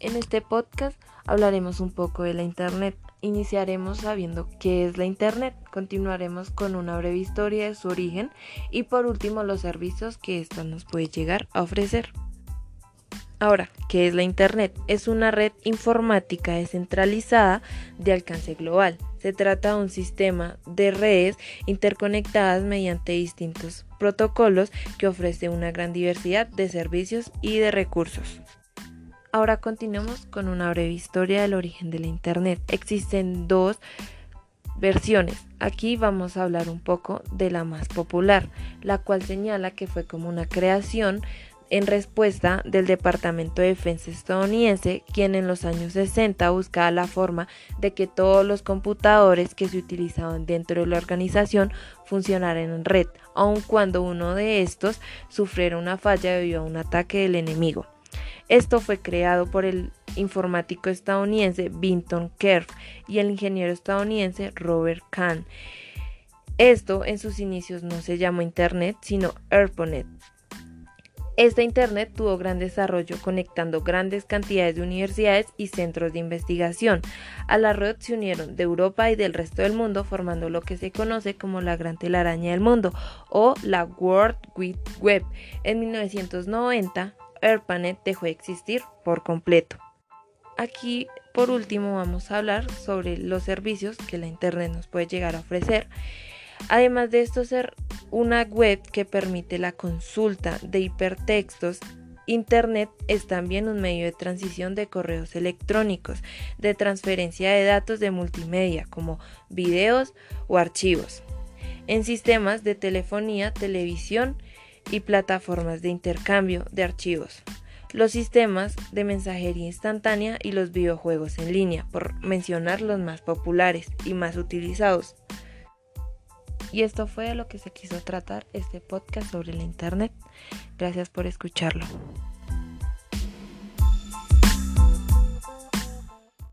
En este podcast hablaremos un poco de la Internet. Iniciaremos sabiendo qué es la Internet, continuaremos con una breve historia de su origen y por último los servicios que ésta nos puede llegar a ofrecer. Ahora, ¿qué es la Internet? Es una red informática descentralizada de alcance global. Se trata de un sistema de redes interconectadas mediante distintos protocolos que ofrece una gran diversidad de servicios y de recursos. Ahora continuemos con una breve historia del origen de la Internet. Existen dos versiones. Aquí vamos a hablar un poco de la más popular, la cual señala que fue como una creación en respuesta del Departamento de Defensa estadounidense, quien en los años 60 buscaba la forma de que todos los computadores que se utilizaban dentro de la organización funcionaran en red, aun cuando uno de estos sufriera una falla debido a un ataque del enemigo. Esto fue creado por el informático estadounidense Vinton Cerf y el ingeniero estadounidense Robert Kahn. Esto en sus inicios no se llamó Internet, sino ARPANET. Esta Internet tuvo gran desarrollo conectando grandes cantidades de universidades y centros de investigación. A la red se unieron de Europa y del resto del mundo formando lo que se conoce como la gran telaraña del mundo o la World Wide Web. En 1990, AirPanet dejó de existir por completo. Aquí, por último, vamos a hablar sobre los servicios que la Internet nos puede llegar a ofrecer. Además de esto ser una web que permite la consulta de hipertextos, Internet es también un medio de transición de correos electrónicos, de transferencia de datos de multimedia como videos o archivos, en sistemas de telefonía, televisión y plataformas de intercambio de archivos, los sistemas de mensajería instantánea y los videojuegos en línea, por mencionar los más populares y más utilizados. Y esto fue lo que se quiso tratar este podcast sobre la Internet. Gracias por escucharlo.